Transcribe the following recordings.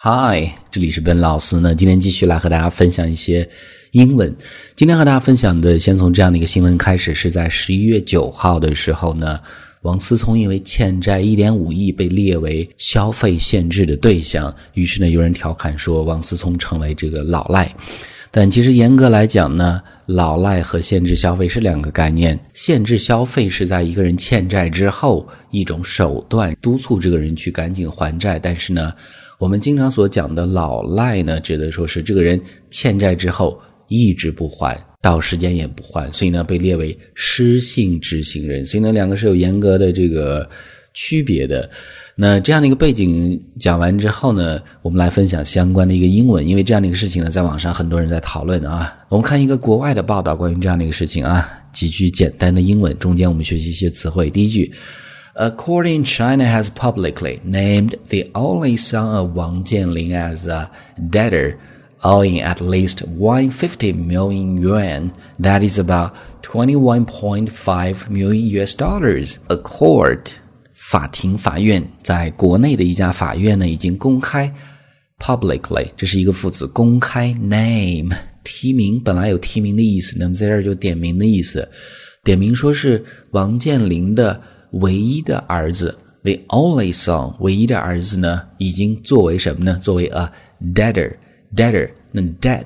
Hi，这里是本老师呢。今天继续来和大家分享一些英文。今天和大家分享的，先从这样的一个新闻开始，是在十一月九号的时候呢，王思聪因为欠债一点五亿被列为消费限制的对象，于是呢，有人调侃说王思聪成为这个老赖。但其实严格来讲呢，老赖和限制消费是两个概念。限制消费是在一个人欠债之后一种手段，督促这个人去赶紧还债。但是呢，我们经常所讲的老赖呢，指的说是这个人欠债之后一直不还，到时间也不还，所以呢被列为失信执行人。所以呢，两个是有严格的这个区别的。那这样的一个背景讲完之后呢，我们来分享相关的一个英文，因为这样的一个事情呢，在网上很多人在讨论啊。我们看一个国外的报道，关于这样的一个事情啊，几句简单的英文，中间我们学习一些词汇。第一句。According, China has publicly named the only son of Wang Jianling as a debtor, owing at least 150 million yuan, that is about 21.5 million US dollars. A court, 法庭法院在国内的一家法院呢，已经公开 publicly，这是一个副词，公开 name 提名，本来有提名的意思，那么在这儿就点名的意思，点名说是王健林的。 唯一的儿子，the only son，唯一的儿子呢，已经作为什么呢？作为 a debtor，debtor，那 debt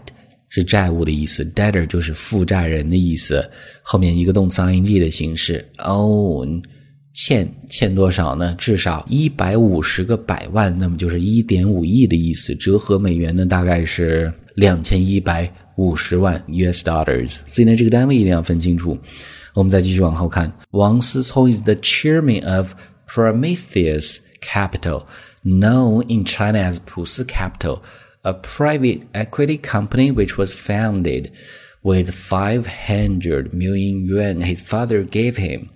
是债务的意思，debtor 就是负债人的意思，后面一个动词 ing 的形式，own，欠欠多少呢？至少一百五十个百万，那么就是一点五亿的意思，折合美元呢，大概是两千一百五十万 US dollars，所以呢，这个单位一定要分清楚。我们再继续往后看，王思聪 is the chairman of Prometheus Capital, known in China as 普思 Capital, a private equity company which was founded with 500 million yuan his father gave him.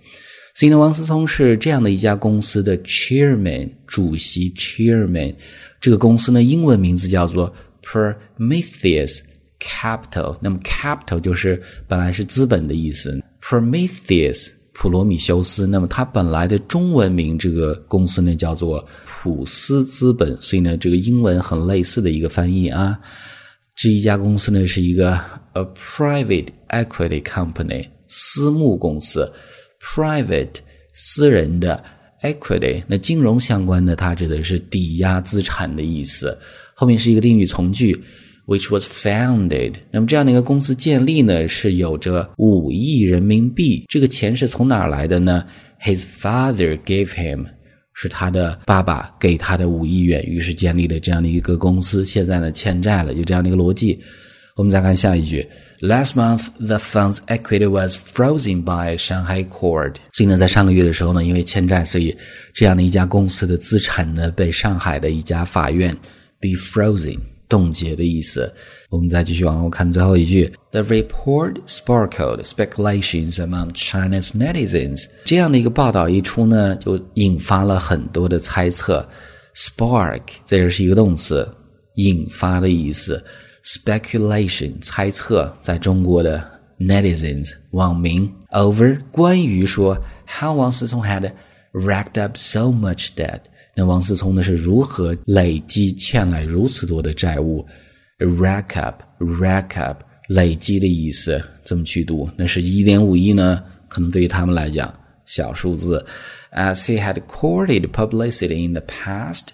所以呢，王思聪是这样的一家公司的 chairman 主席 chairman。这个公司呢，英文名字叫做 Prometheus Capital。那么 capital 就是本来是资本的意思。 Prometheus 普罗米修斯，那么它本来的中文名这个公司呢叫做普斯资本，所以呢这个英文很类似的一个翻译啊。这一家公司呢是一个 a private equity company 私募公司，private 私人的 equity 那金融相关的它指的是抵押资产的意思，后面是一个定语从句。Which was founded。那么这样的一个公司建立呢，是有着五亿人民币。这个钱是从哪儿来的呢？His father gave him，是他的爸爸给他的五亿元，于是建立了这样的一个公司。现在呢，欠债了，就这样的一个逻辑。我们再看下一句：Last month, the fund's equity was frozen by Shanghai court。所以呢，在上个月的时候呢，因为欠债，所以这样的一家公司的资产呢，被上海的一家法院 be frozen。冻结的意思。我们再继续往后看最后一句：The report sparkled speculations among China's netizens。这样的一个报道一出呢，就引发了很多的猜测。Spark 在这是一个动词，引发的意思。Speculation 猜测，在中国的 netizens 网民 over 关于说，How 王思聪 had racked up so much debt。 那王思聪呢是如何累积欠来如此多的债务？rack up，rack up，累积的意思，这么去读？那是一点五亿呢？可能对于他们来讲小数字。As he had courted publicity in the past，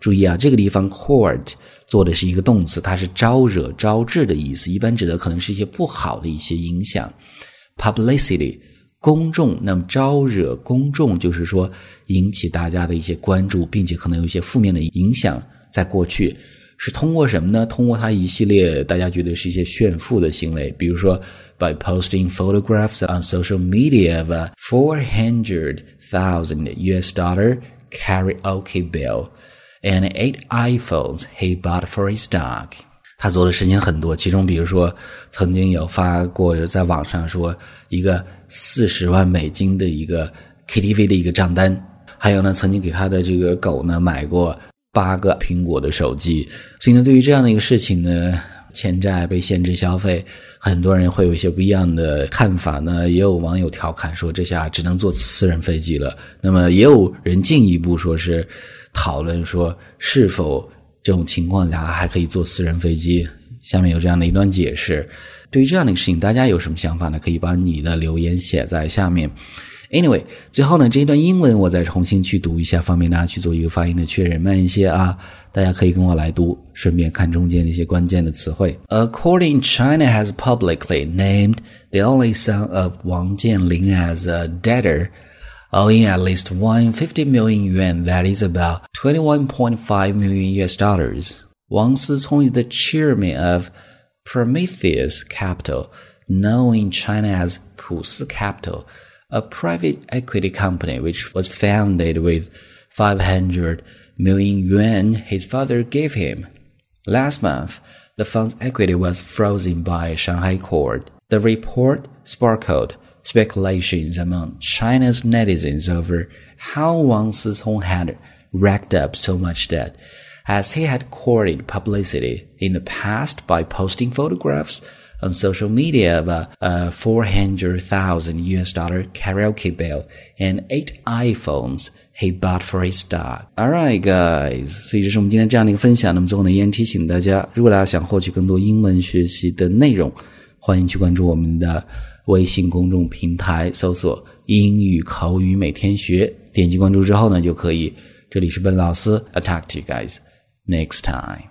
注意啊，这个地方 court 做的是一个动词，它是招惹、招致的意思，一般指的可能是一些不好的一些影响。publicity。公众，那么招惹公众，就是说引起大家的一些关注，并且可能有一些负面的影响。在过去，是通过什么呢？通过他一系列大家觉得是一些炫富的行为，比如说，by posting photographs on social media of a four hundred thousand US dollar karaoke bill and eight iPhones he bought for his dog。他做的事情很多，其中比如说，曾经有发过在网上说一个四十万美金的一个 KTV 的一个账单，还有呢，曾经给他的这个狗呢买过八个苹果的手机。所以呢，对于这样的一个事情呢，欠债被限制消费，很多人会有一些不一样的看法呢。也有网友调侃说，这下只能坐私人飞机了。那么，也有人进一步说是讨论说，是否。这种情况下还可以坐私人飞机。下面有这样的一段解释。对于这样的一个事情，大家有什么想法呢？可以把你的留言写在下面。Anyway，最后呢，这一段英文我再重新去读一下，方便大家去做一个发音的确认。慢一些啊，大家可以跟我来读，顺便看中间的一些关键的词汇。According, China has publicly named the only son of Wang Jianlin as a debtor, owing at least 150 million yuan, that is about 21.5 million US dollars. Wang Sicong is the chairman of Prometheus Capital, known in China as Pusi Capital a private equity company which was founded with 500 million yuan his father gave him. Last month, the fund's equity was frozen by Shanghai court. The report sparkled speculations among China's netizens over how Wang Sicong had racked up so much debt, as he had courted publicity in the past by posting photographs on social media of a, a 400,000 US dollar karaoke bill and eight iPhones he bought for his dog. Alright, guys，所以这是我们今天这样的一个分享。那么最后呢，依然提醒大家，如果大家想获取更多英文学习的内容，欢迎去关注我们的微信公众平台，搜索“英语口语每天学”，点击关注之后呢，就可以。 这里是笨老师，I'll talk to you guys next time.